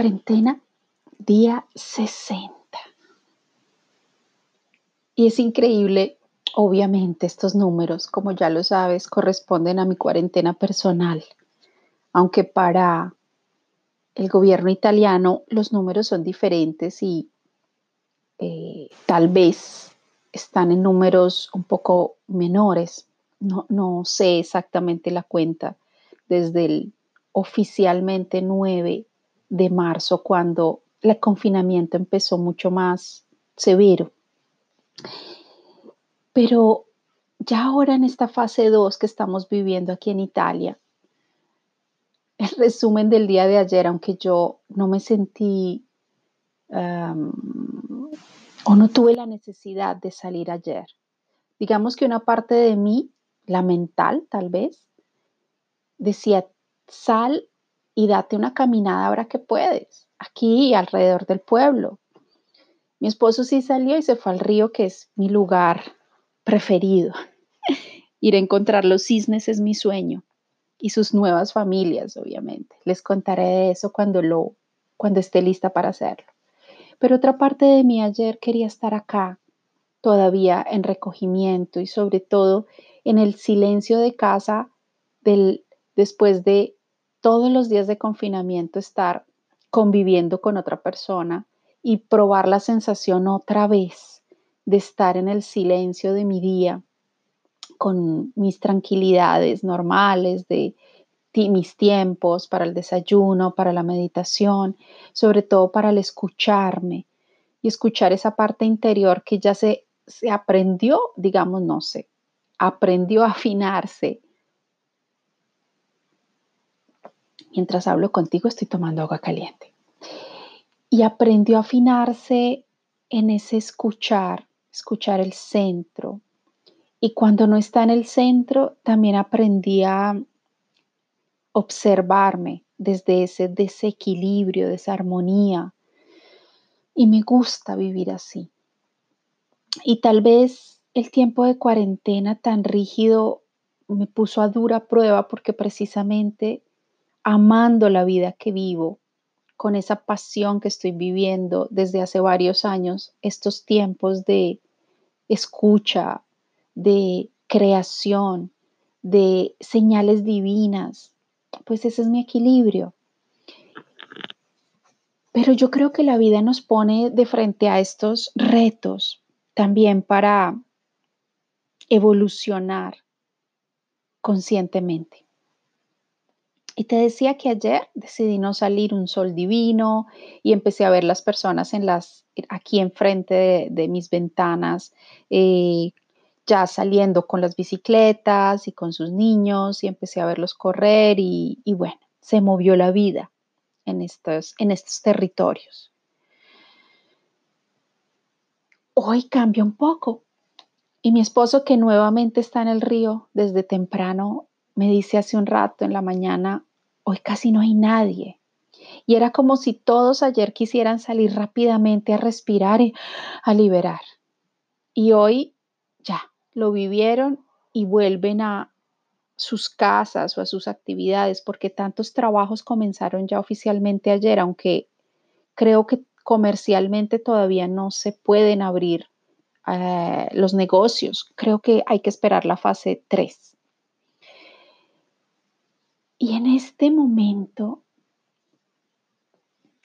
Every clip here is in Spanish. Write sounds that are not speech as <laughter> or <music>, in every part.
Cuarentena, día 60. Y es increíble, obviamente estos números, como ya lo sabes, corresponden a mi cuarentena personal, aunque para el gobierno italiano los números son diferentes y eh, tal vez están en números un poco menores. No, no sé exactamente la cuenta desde el oficialmente 9 de marzo, cuando el confinamiento empezó mucho más severo. Pero ya ahora en esta fase 2 que estamos viviendo aquí en Italia, el resumen del día de ayer, aunque yo no me sentí o no tuve la necesidad de salir ayer, digamos que una parte de mí, la mental tal vez, decía, sal y date una caminada ahora que puedes, aquí alrededor del pueblo. Mi esposo sí salió y se fue al río, que es mi lugar preferido. <laughs> Ir a encontrar los cisnes es mi sueño y sus nuevas familias, obviamente. Les contaré de eso cuando lo cuando esté lista para hacerlo. Pero otra parte de mí ayer quería estar acá, todavía en recogimiento y sobre todo en el silencio de casa del después de todos los días de confinamiento estar conviviendo con otra persona y probar la sensación otra vez de estar en el silencio de mi día con mis tranquilidades normales, de mis tiempos para el desayuno, para la meditación, sobre todo para el escucharme y escuchar esa parte interior que ya se, se aprendió, digamos, no sé, aprendió a afinarse Mientras hablo contigo estoy tomando agua caliente. Y aprendió a afinarse en ese escuchar, escuchar el centro. Y cuando no está en el centro, también aprendí a observarme desde ese desequilibrio, desarmonía. Y me gusta vivir así. Y tal vez el tiempo de cuarentena tan rígido me puso a dura prueba porque precisamente amando la vida que vivo, con esa pasión que estoy viviendo desde hace varios años, estos tiempos de escucha, de creación, de señales divinas, pues ese es mi equilibrio. Pero yo creo que la vida nos pone de frente a estos retos también para evolucionar conscientemente. Y te decía que ayer decidí no salir un sol divino y empecé a ver las personas en las, aquí enfrente de, mis ventanas, eh, ya saliendo con las bicicletas y con sus niños y empecé a verlos correr y, y bueno, se movió la vida en estos, en estos territorios. Hoy cambia un poco y mi esposo que nuevamente está en el río desde temprano me dice hace un rato en la mañana, hoy casi no hay nadie. Y era como si todos ayer quisieran salir rápidamente a respirar y a liberar. Y hoy ya lo vivieron y vuelven a sus casas o a sus actividades, porque tantos trabajos comenzaron ya oficialmente ayer, aunque creo que comercialmente todavía no se pueden abrir eh, los negocios. Creo que hay que esperar la fase 3. Y en este momento,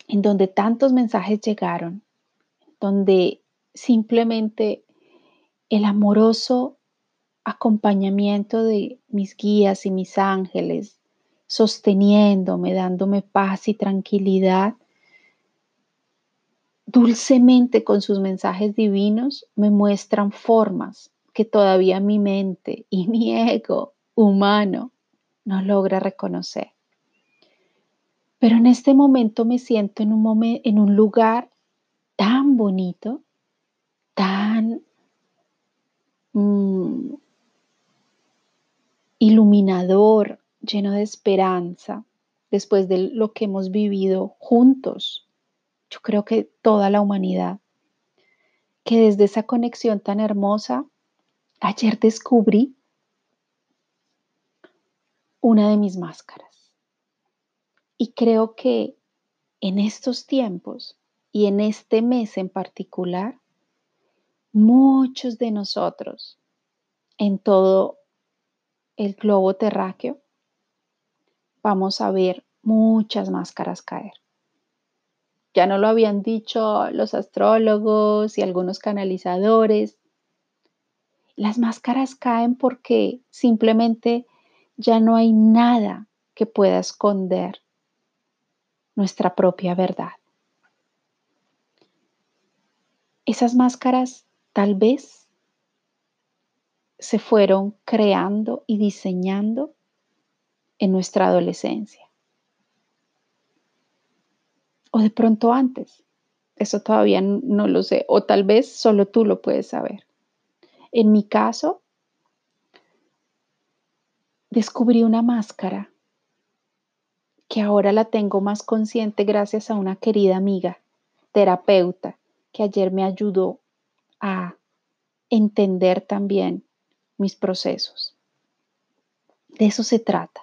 en donde tantos mensajes llegaron, donde simplemente el amoroso acompañamiento de mis guías y mis ángeles, sosteniéndome, dándome paz y tranquilidad, dulcemente con sus mensajes divinos me muestran formas que todavía mi mente y mi ego humano no logra reconocer. Pero en este momento me siento en un, lugar tan bonito, tan mm, iluminador, lleno de esperanza, después de lo que hemos vivido juntos. Yo creo que toda la humanidad, que desde esa conexión tan hermosa, ayer descubrí una de mis máscaras. Y creo que en estos tiempos y en este mes en particular, muchos de nosotros en todo el globo terráqueo vamos a ver muchas máscaras caer. Ya no lo habían dicho los astrólogos y algunos canalizadores. Las máscaras caen porque simplemente ya no hay nada que pueda esconder nuestra propia verdad. Esas máscaras tal vez se fueron creando y diseñando en nuestra adolescencia. O de pronto antes. Eso todavía no lo sé. O tal vez solo tú lo puedes saber. En mi caso, descubrí una máscara que ahora la tengo más consciente gracias a una querida amiga, terapeuta, que ayer me ayudó a entender también mis procesos. De eso se trata.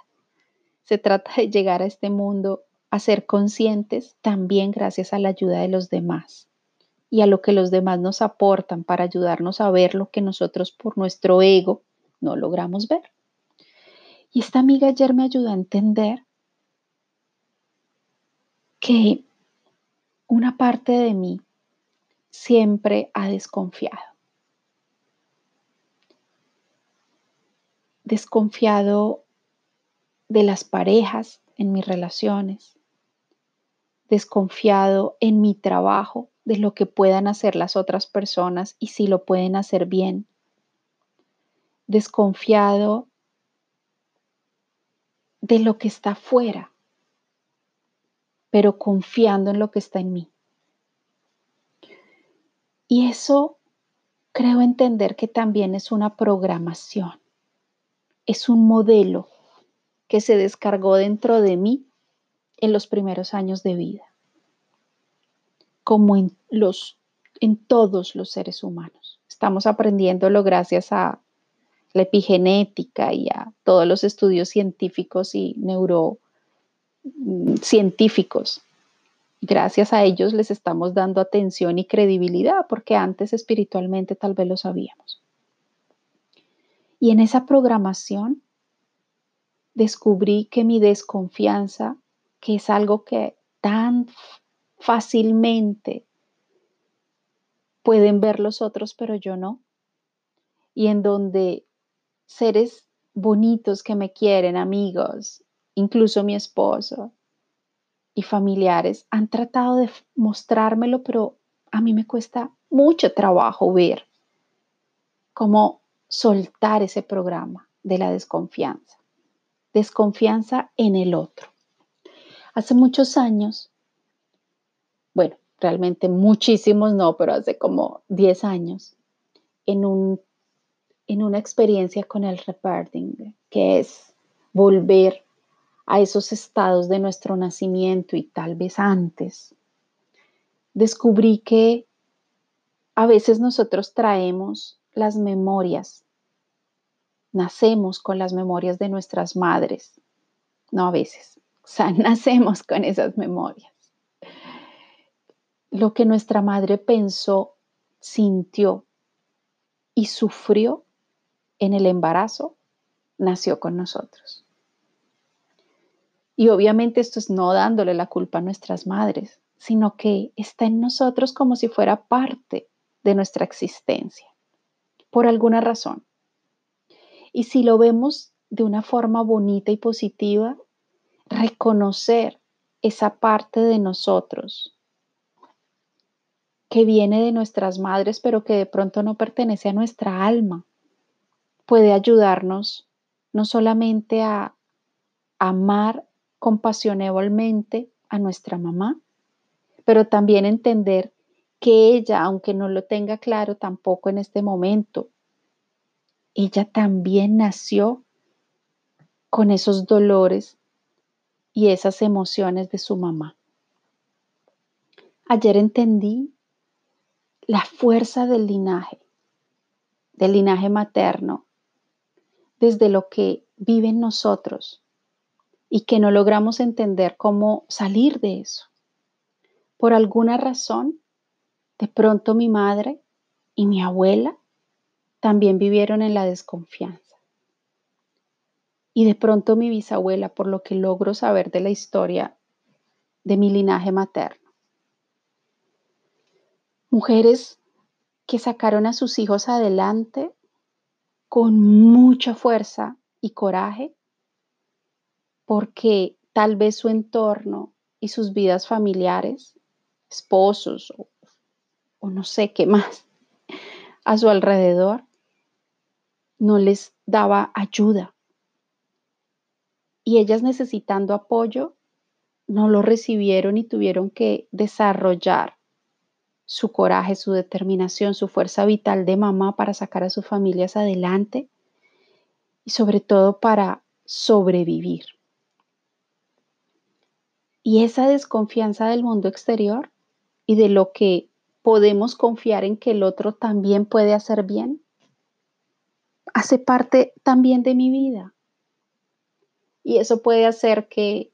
Se trata de llegar a este mundo a ser conscientes también gracias a la ayuda de los demás y a lo que los demás nos aportan para ayudarnos a ver lo que nosotros por nuestro ego no logramos ver. Y esta amiga ayer me ayudó a entender que una parte de mí siempre ha desconfiado. Desconfiado de las parejas en mis relaciones, desconfiado en mi trabajo, de lo que puedan hacer las otras personas y si lo pueden hacer bien, desconfiado de lo que está fuera, pero confiando en lo que está en mí. Y eso creo entender que también es una programación, es un modelo que se descargó dentro de mí en los primeros años de vida, como en, los, en todos los seres humanos. Estamos aprendiéndolo gracias a la epigenética y a todos los estudios científicos y neurocientíficos. Gracias a ellos les estamos dando atención y credibilidad porque antes espiritualmente tal vez lo sabíamos. Y en esa programación descubrí que mi desconfianza, que es algo que tan fácilmente pueden ver los otros, pero yo no, y en donde seres bonitos que me quieren, amigos, incluso mi esposo y familiares han tratado de mostrármelo, pero a mí me cuesta mucho trabajo ver cómo soltar ese programa de la desconfianza. Desconfianza en el otro. Hace muchos años, bueno, realmente muchísimos no, pero hace como 10 años, en un en una experiencia con el rebirthing, que es volver a esos estados de nuestro nacimiento y tal vez antes, descubrí que a veces nosotros traemos las memorias, nacemos con las memorias de nuestras madres, no a veces, o sea, <laughs> nacemos con esas memorias. Lo que nuestra madre pensó, sintió y sufrió en el embarazo nació con nosotros. Y obviamente esto es no dándole la culpa a nuestras madres, sino que está en nosotros como si fuera parte de nuestra existencia, por alguna razón. Y si lo vemos de una forma bonita y positiva, reconocer esa parte de nosotros que viene de nuestras madres, pero que de pronto no pertenece a nuestra alma, puede ayudarnos no solamente a amar compasionablemente a nuestra mamá, pero también entender que ella, aunque no lo tenga claro tampoco en este momento, ella también nació con esos dolores y esas emociones de su mamá. Ayer entendí la fuerza del linaje, del linaje materno desde lo que vive en nosotros y que no logramos entender cómo salir de eso. por alguna razón, de pronto mi madre y mi abuela también vivieron en la desconfianza. Y de pronto mi bisabuela, por lo que logro saber de la historia de mi linaje materno. Mujeres que sacaron a sus hijos adelante con mucha fuerza y coraje, porque tal vez su entorno y sus vidas familiares, esposos o, no sé qué más, <laughs> a su alrededor, no les daba ayuda. Y ellas necesitando apoyo, no lo recibieron y tuvieron que desarrollar su coraje, su determinación, su fuerza vital de mamá para sacar a sus familias adelante y sobre todo para sobrevivir. Y esa desconfianza del mundo exterior y de lo que podemos confiar en que el otro también puede hacer bien, hace parte también de mi vida. Y eso puede hacer que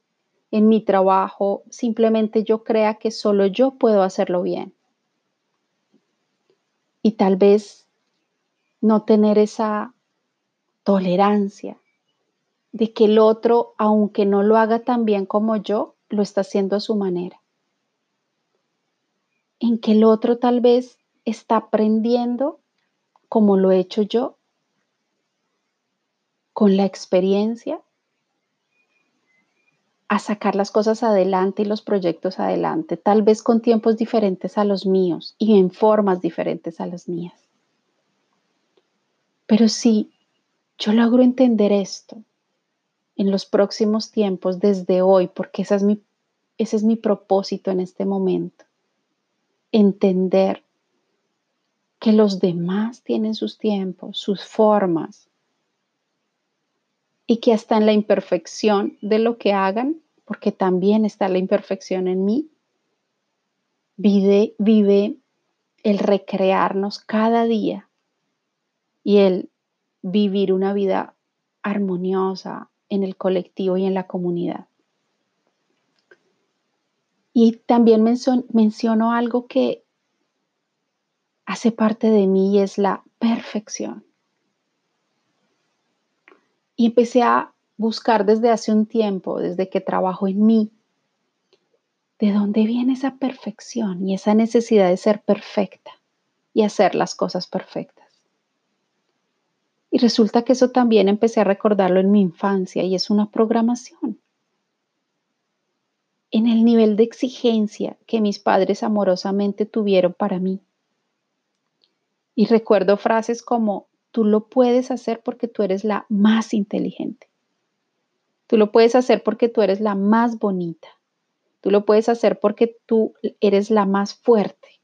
en mi trabajo simplemente yo crea que solo yo puedo hacerlo bien y tal vez no tener esa tolerancia de que el otro, aunque no lo haga tan bien como yo, lo está haciendo a su manera. En que el otro tal vez está aprendiendo como lo he hecho yo, con la experiencia, a sacar las cosas adelante y los proyectos adelante, tal vez con tiempos diferentes a los míos y en formas diferentes a las mías. Pero si yo logro entender esto en los próximos tiempos, desde hoy, porque esa es mi, ese es mi propósito en este momento, entender que los demás tienen sus tiempos, sus formas, y que hasta en la imperfección de lo que hagan, porque también está la imperfección en mí, vive, vive el recrearnos cada día y el vivir una vida armoniosa en el colectivo y en la comunidad. Y también menciono algo que hace parte de mí y es la perfección. Y empecé a buscar desde hace un tiempo, desde que trabajo en mí, de dónde viene esa perfección y esa necesidad de ser perfecta y hacer las cosas perfectas. Y resulta que eso también empecé a recordarlo en mi infancia y es una programación. En el nivel de exigencia que mis padres amorosamente tuvieron para mí. Y recuerdo frases como, Tú lo puedes hacer porque tú eres la más inteligente. Tú lo puedes hacer porque tú eres la más bonita. Tú lo puedes hacer porque tú eres la más fuerte.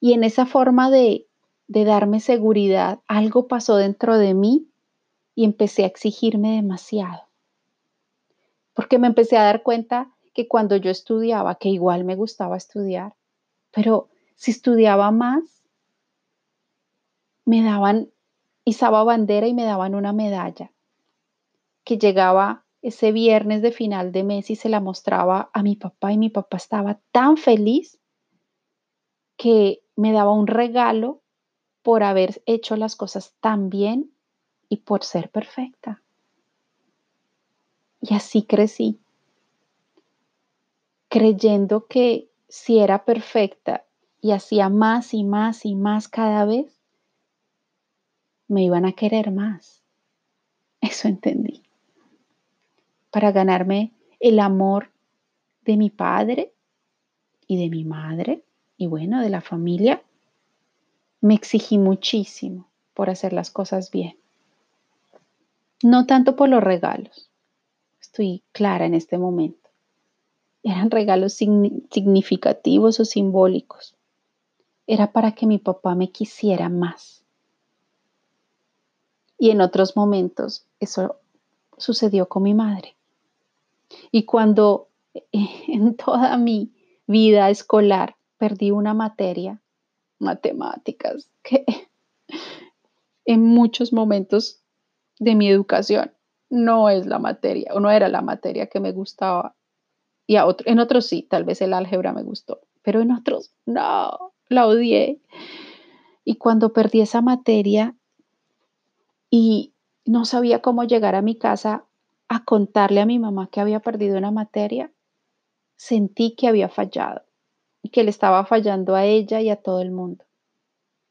Y en esa forma de, de darme seguridad, algo pasó dentro de mí y empecé a exigirme demasiado. Porque me empecé a dar cuenta que cuando yo estudiaba, que igual me gustaba estudiar, pero si estudiaba más, me daban izaba bandera y me daban una medalla que llegaba ese viernes de final de mes y se la mostraba a mi papá y mi papá estaba tan feliz que me daba un regalo por haber hecho las cosas tan bien y por ser perfecta. Y así crecí, creyendo que si era perfecta y hacía más y más y más cada vez, me iban a querer más. Eso entendí. Para ganarme el amor de mi padre y de mi madre y bueno, de la familia, me exigí muchísimo por hacer las cosas bien. No tanto por los regalos. Estoy clara en este momento. Eran regalos significativos o simbólicos. Era para que mi papá me quisiera más y en otros momentos eso sucedió con mi madre. Y cuando <laughs> en toda mi vida escolar perdí una materia, matemáticas, que <laughs> en muchos momentos de mi educación no es la materia o no era la materia que me gustaba Y a otro, en otros sí, tal vez el álgebra me gustó, pero en otros no, la odié. Y cuando perdí esa materia y no sabía cómo llegar a mi casa a contarle a mi mamá que había perdido una materia, sentí que había fallado y que le estaba fallando a ella y a todo el mundo.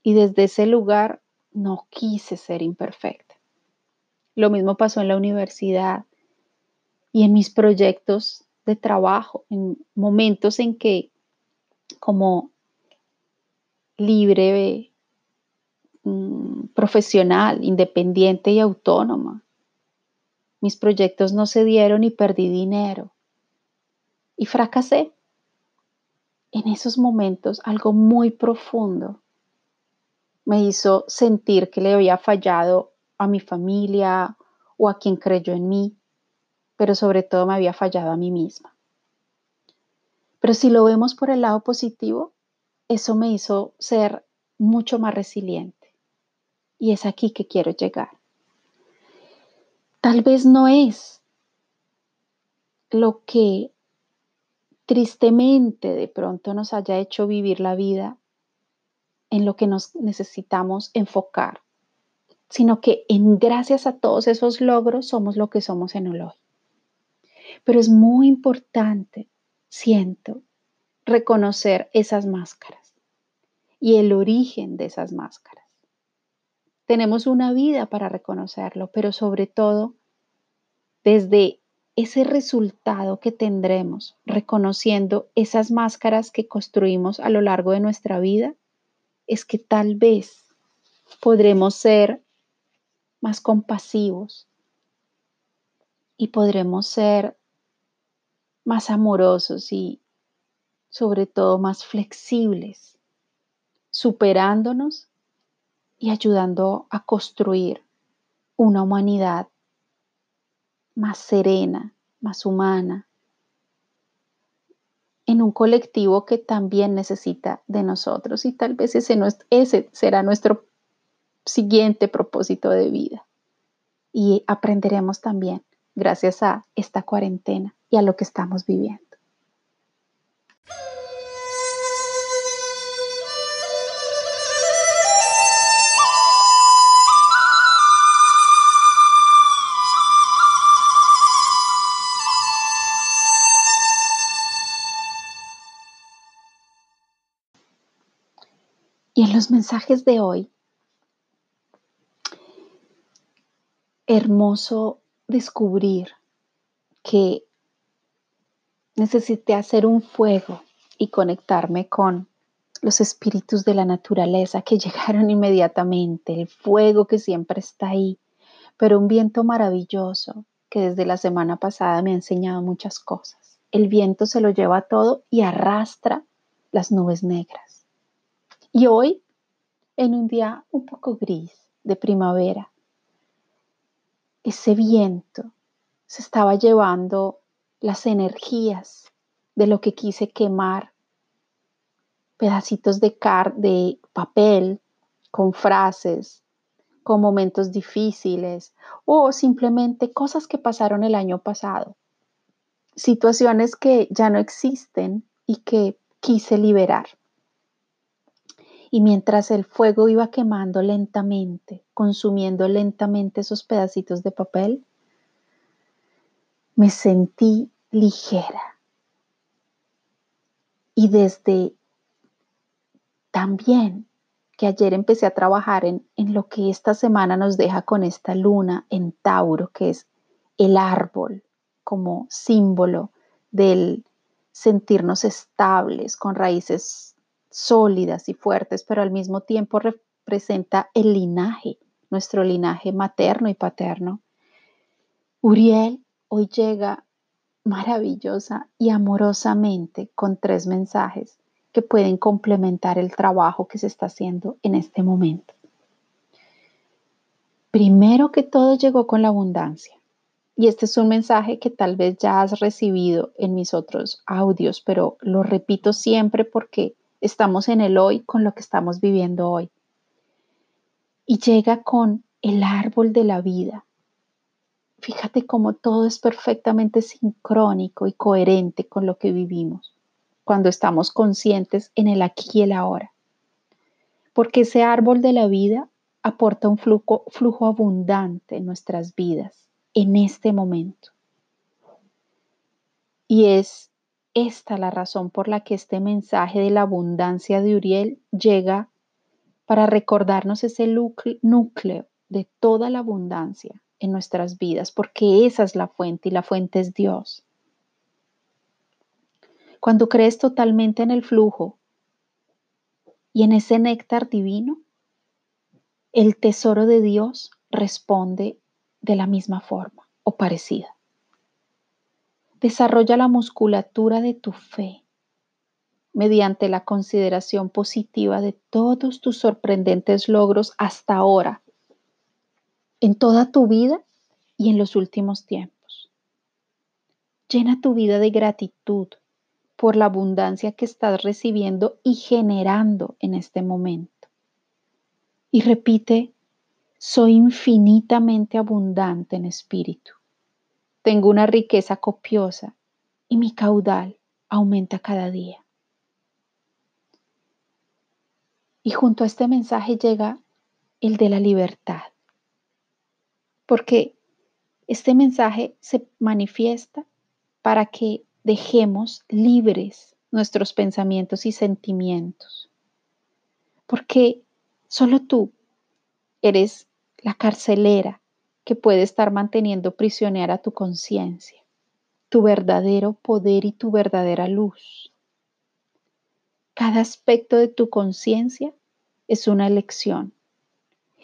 Y desde ese lugar no quise ser imperfecta. Lo mismo pasó en la universidad y en mis proyectos de trabajo, en momentos en que como libre profesional, independiente y autónoma, mis proyectos no se dieron y perdí dinero y fracasé. En esos momentos algo muy profundo me hizo sentir que le había fallado a mi familia o a quien creyó en mí, pero sobre todo me había fallado a mí misma. Pero si lo vemos por el lado positivo, eso me hizo ser mucho más resiliente. Y es aquí que quiero llegar. Tal vez no es lo que tristemente de pronto nos haya hecho vivir la vida en lo que nos necesitamos enfocar, sino que en gracias a todos esos logros somos lo que somos en el hoy. Pero es muy importante, siento, reconocer esas máscaras y el origen de esas máscaras. Tenemos una vida para reconocerlo, pero sobre todo desde ese resultado que tendremos reconociendo esas máscaras que construimos a lo largo de nuestra vida, es que tal vez podremos ser más compasivos y podremos ser más amorosos y sobre todo más flexibles, superándonos y ayudando a construir una humanidad más serena, más humana, en un colectivo que también necesita de nosotros y tal vez ese, ese será nuestro siguiente propósito de vida. Y aprenderemos también gracias a esta cuarentena y a lo que estamos viviendo. Y en los mensajes de hoy, hermoso descubrir que necesité hacer un fuego y conectarme con los espíritus de la naturaleza que <laughs> llegaron inmediatamente, el fuego que siempre está ahí, pero un viento maravilloso que desde la semana pasada me ha enseñado muchas cosas. El viento se lo lleva todo y arrastra las nubes negras. Y hoy, en un día un poco gris de primavera, ese viento se estaba llevando las energías de lo que quise quemar, pedacitos de, de papel con frases, con momentos difíciles o simplemente cosas que pasaron el año pasado, situaciones que ya no existen y que quise liberar. Y mientras el fuego iba quemando lentamente, consumiendo lentamente esos pedacitos de papel, me sentí ligera. Y desde también que ayer empecé a trabajar en, en, lo que esta semana nos deja con esta luna en Tauro, que es el árbol como símbolo del sentirnos estables, con raíces sólidas y fuertes, pero al mismo tiempo representa el linaje, nuestro linaje materno y paterno. Uriel hoy llega maravillosa y amorosamente con tres mensajes que pueden complementar el trabajo que se está haciendo en este momento. Primero que todo llegó con la abundancia. Y este es un mensaje que tal vez ya has recibido en mis otros audios, pero lo repito siempre porque estamos en el hoy con lo que estamos viviendo hoy. Y llega con el árbol de la vida. fíjate cómo todo es perfectamente sincrónico y coherente con lo que vivimos cuando estamos conscientes en el aquí y el ahora. Porque ese árbol de la vida aporta un flujo, flujo abundante en nuestras vidas en este momento. Y es esta la razón por la que este mensaje de la abundancia de Uriel llega para recordarnos ese núcleo de toda la abundancia en nuestras vidas, porque esa es la fuente y la fuente es Dios. Cuando crees totalmente en el flujo y en ese néctar divino, el tesoro de Dios responde de la misma forma o parecida. Desarrolla la musculatura de tu fe mediante la consideración positiva de todos tus sorprendentes logros hasta ahora, en toda tu vida y en los últimos tiempos. Llena tu vida de gratitud por la abundancia que estás recibiendo y generando en este momento. Y repite, soy infinitamente abundante en espíritu. Tengo una riqueza copiosa y mi caudal aumenta cada día. Y junto a este mensaje llega el de la libertad. Porque este mensaje se manifiesta para que dejemos libres nuestros pensamientos y sentimientos. Porque solo tú eres la carcelera que puede estar manteniendo prisionera tu conciencia, tu verdadero poder y tu verdadera luz. Cada aspecto de tu conciencia es una elección.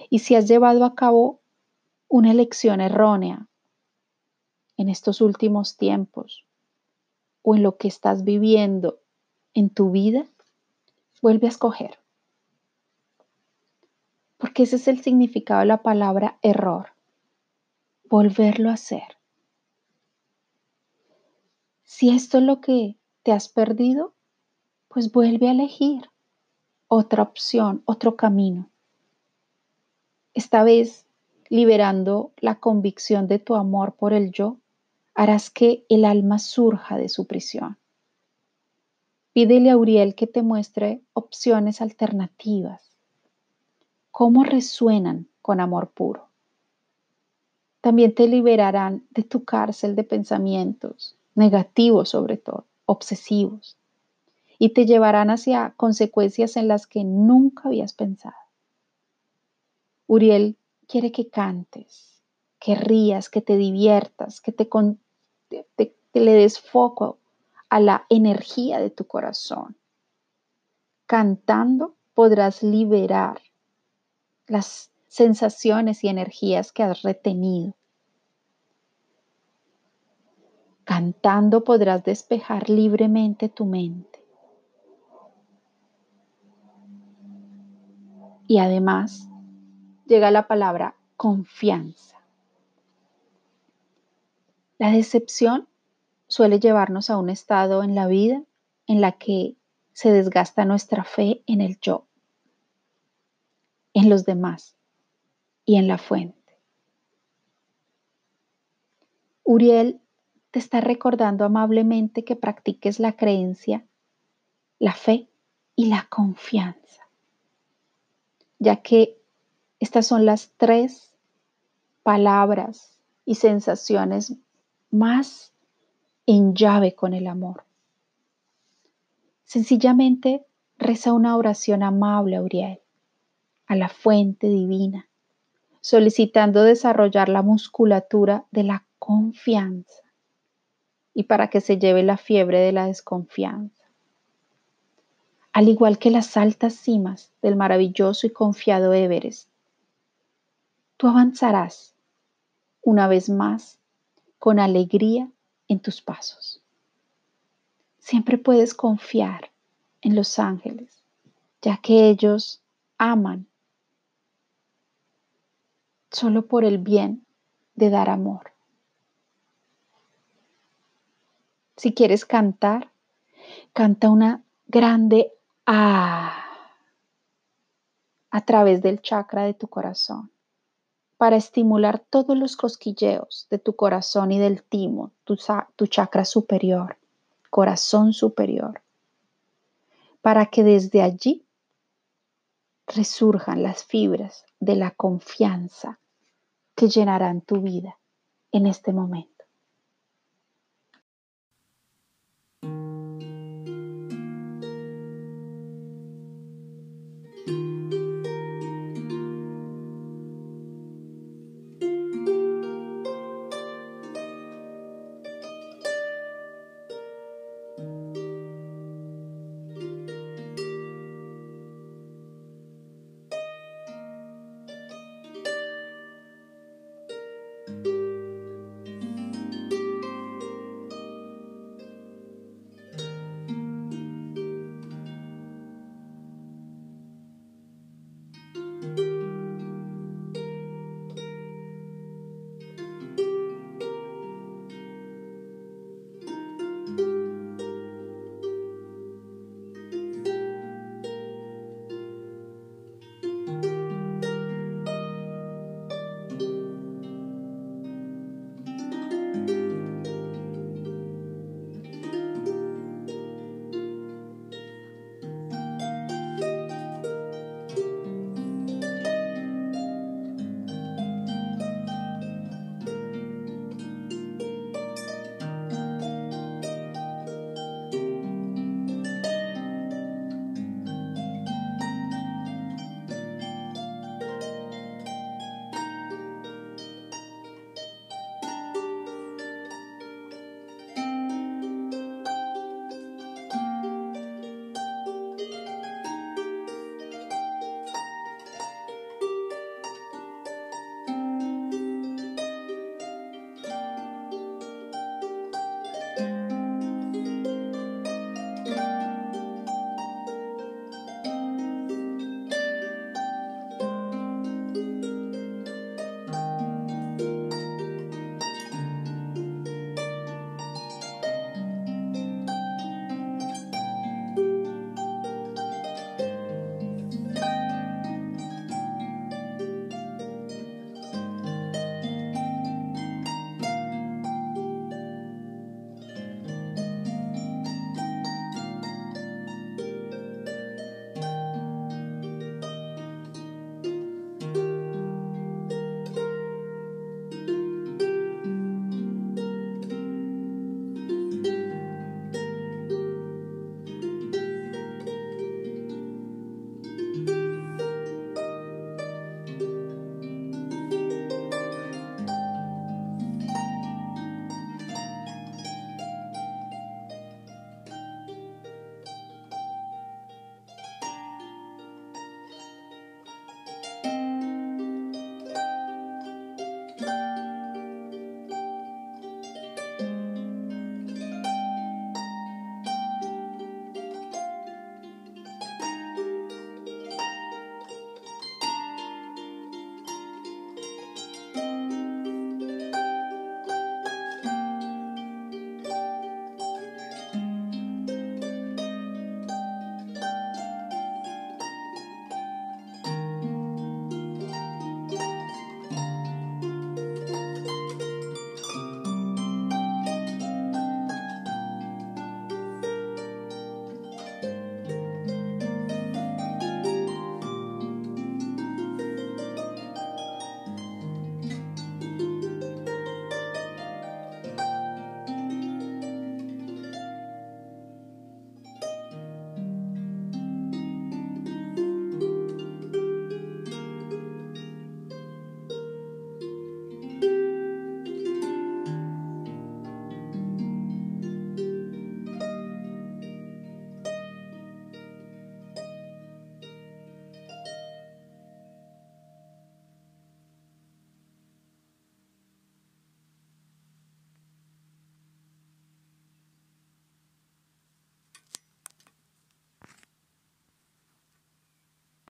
Y si has llevado a cabo una elección errónea en estos últimos tiempos o en lo que estás viviendo en tu vida, vuelve a escoger. Porque ese es el significado de la palabra error. Volverlo a hacer. Si esto es lo que te has perdido, pues vuelve a elegir otra opción, otro camino. Esta vez, liberando la convicción de tu amor por el yo, harás que el alma surja de su prisión. Pídele a Uriel que te muestre opciones alternativas. ¿Cómo resuenan con amor puro? También te liberarán de tu cárcel de pensamientos, negativos sobre todo, obsesivos y te llevarán hacia consecuencias en las que nunca habías pensado. Uriel quiere que cantes, que rías, que te diviertas, que te, le des foco a la energía de tu corazón. Cantando podrás liberar las sensaciones y energías que has retenido. Cantando podrás despejar libremente tu mente. Y además llega la palabra confianza. La decepción suele llevarnos a un estado en la vida en la que se desgasta nuestra fe en el yo, en los demás y en la fuente. Uriel te está recordando amablemente que practiques la creencia, la fe y la confianza ya que estas son las tres palabras y sensaciones más en llave con el amor. Sencillamente reza una oración amable a Uriel, a la fuente divina, solicitando desarrollar la musculatura de la confianza y para que se lleve la fiebre de la desconfianza al igual que las altas cimas del maravilloso y confiado Everest. Tú avanzarás una vez más con alegría en tus pasos. Siempre puedes confiar en los ángeles, ya que ellos aman solo por el bien de dar amor. Si quieres cantar, canta una grande a, a través del chakra de tu corazón para estimular todos los cosquilleos de tu corazón y del timo, tu, tu chakra superior, corazón superior, para que desde allí resurjan las fibras de la confianza que llenarán tu vida en este momento.